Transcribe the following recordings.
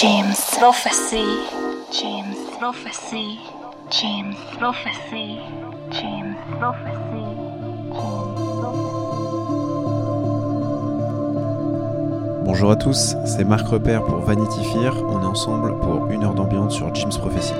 James Prophecy. James Prophecy. James Prophecy. James Prophecy. Bonjour à tous, c'est Marc Repère pour Vanity Fair. On est ensemble pour une heure d'ambiance sur James Prophecy.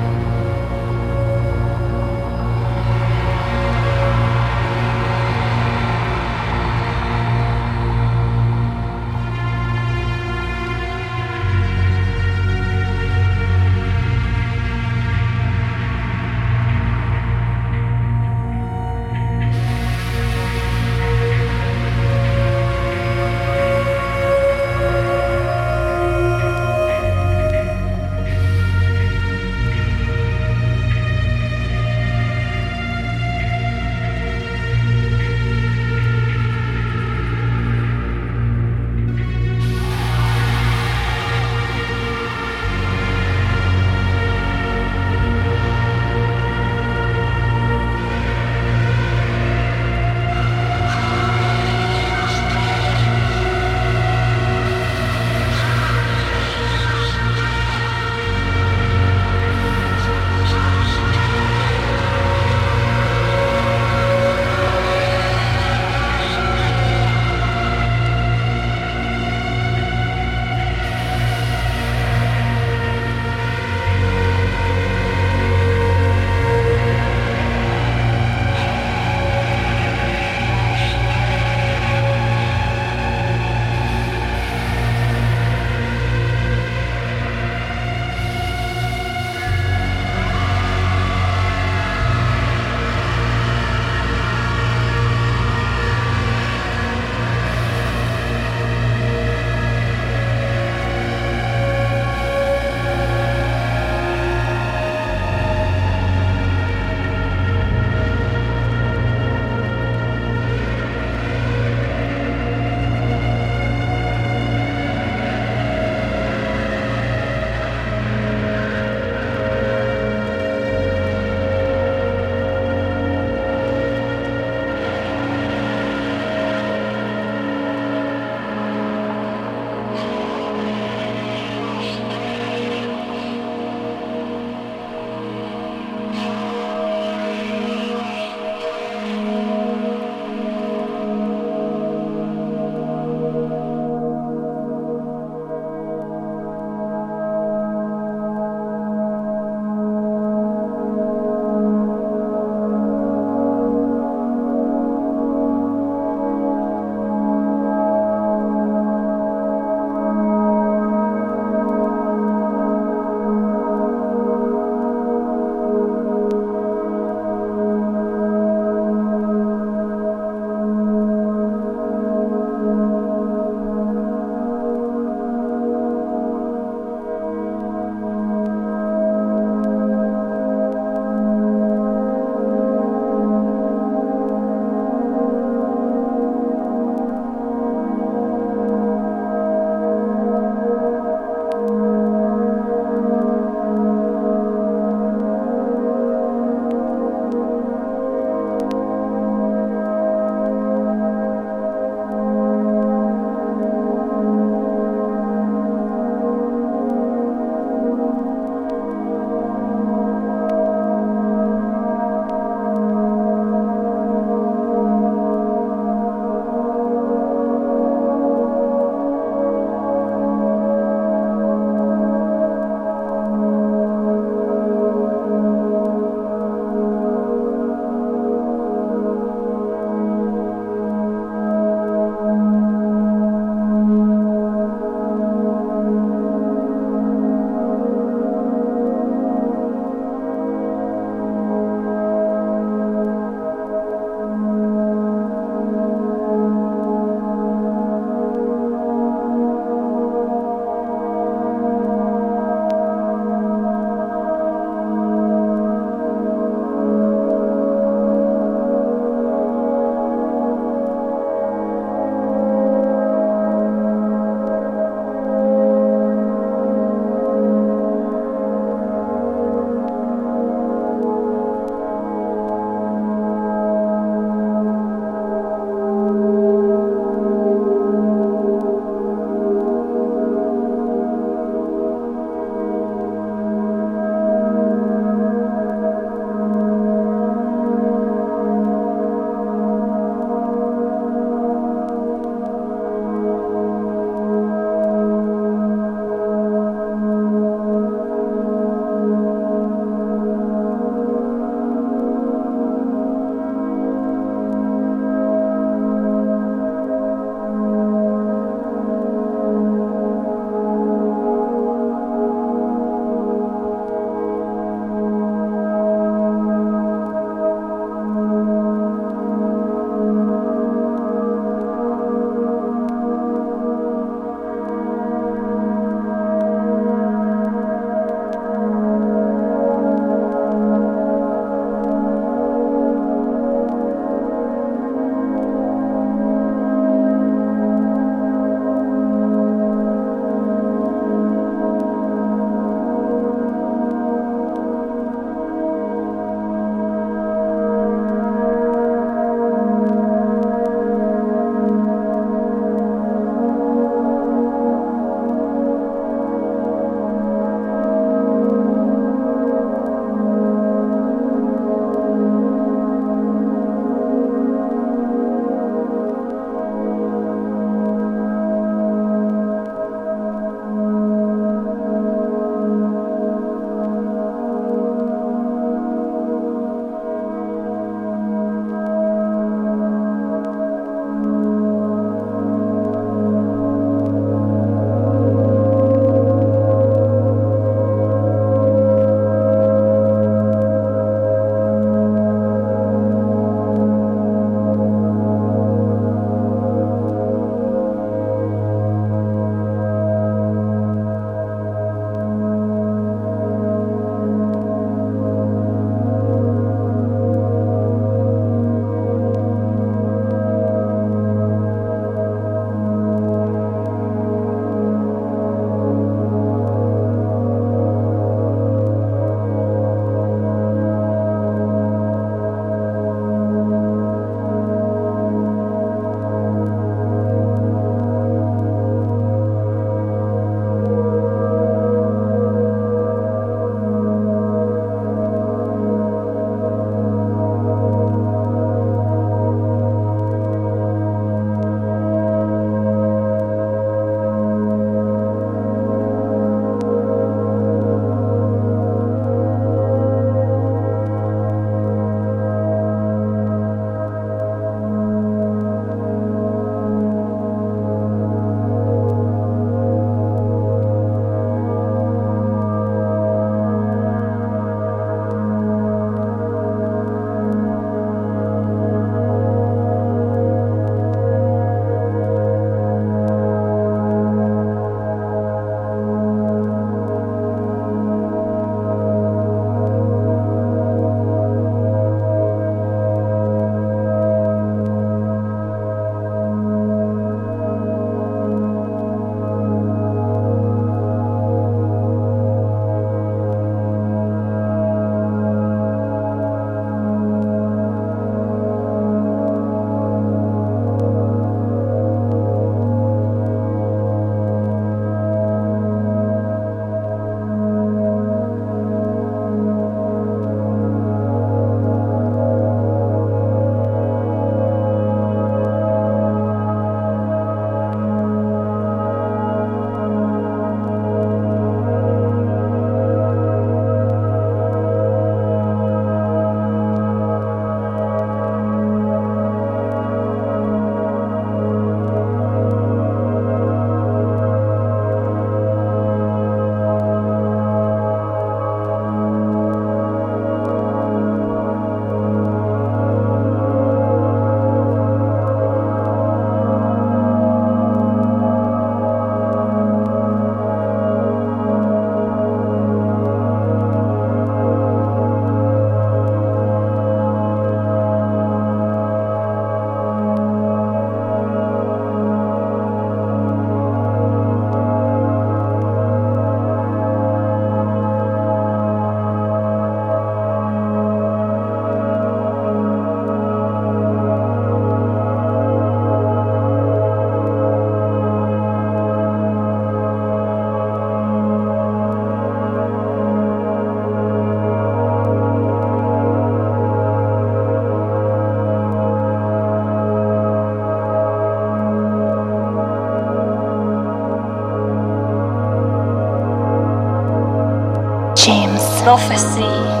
James Prophecy.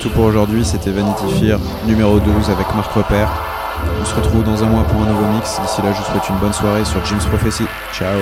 tout pour aujourd'hui. C'était Vanity Fair numéro 12 avec Marc Repère. On se retrouve dans un mois pour un nouveau mix. D'ici là, je vous souhaite une bonne soirée sur Jim's Prophecy. Ciao.